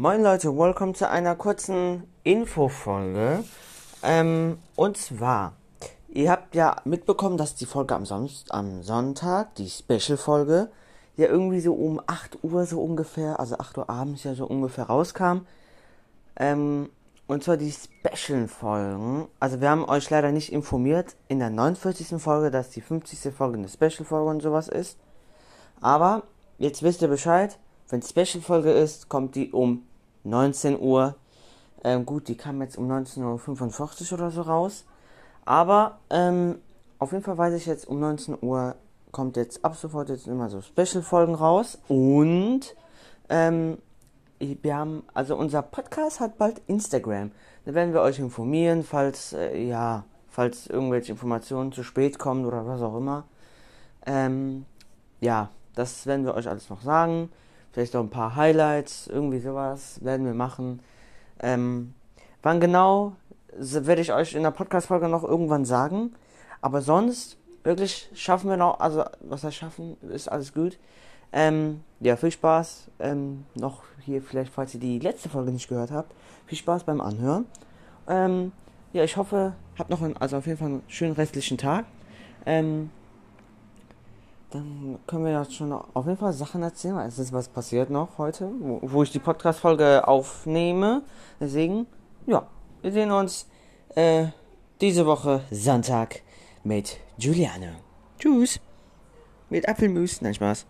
Moin Leute, willkommen zu einer kurzen Infofolge. Ähm, und zwar, ihr habt ja mitbekommen, dass die Folge am, Son am Sonntag, die Special-Folge, ja irgendwie so um 8 Uhr so ungefähr, also 8 Uhr abends ja so ungefähr rauskam. Ähm, und zwar die Special-Folgen. Also wir haben euch leider nicht informiert in der 49. Folge, dass die 50. Folge eine Special-Folge und sowas ist. Aber jetzt wisst ihr Bescheid. Wenn Special-Folge ist, kommt die um 19 Uhr. Ähm, gut, die kam jetzt um 19.45 Uhr oder so raus. Aber ähm, auf jeden Fall weiß ich jetzt, um 19 Uhr kommt jetzt ab sofort jetzt immer so Special-Folgen raus. Und ähm, wir haben, also unser Podcast hat bald Instagram. Da werden wir euch informieren, falls, äh, ja, falls irgendwelche Informationen zu spät kommen oder was auch immer. Ähm, ja, das werden wir euch alles noch sagen. Vielleicht auch ein paar Highlights, irgendwie sowas werden wir machen. Ähm, wann genau, werde ich euch in der Podcast-Folge noch irgendwann sagen. Aber sonst, wirklich, schaffen wir noch, also, was wir schaffen, ist alles gut. Ähm, ja, viel Spaß. Ähm, noch hier, vielleicht, falls ihr die letzte Folge nicht gehört habt, viel Spaß beim Anhören. Ähm, ja, ich hoffe, habt noch einen, also auf jeden Fall einen schönen restlichen Tag. Ähm, dann können wir ja schon auf jeden Fall Sachen erzählen. Es ist was passiert noch heute, wo, wo ich die Podcast-Folge aufnehme. Deswegen, ja, wir sehen uns äh, diese Woche Sonntag mit Juliane. Tschüss. Mit Apfelmus. Nein, Spaß.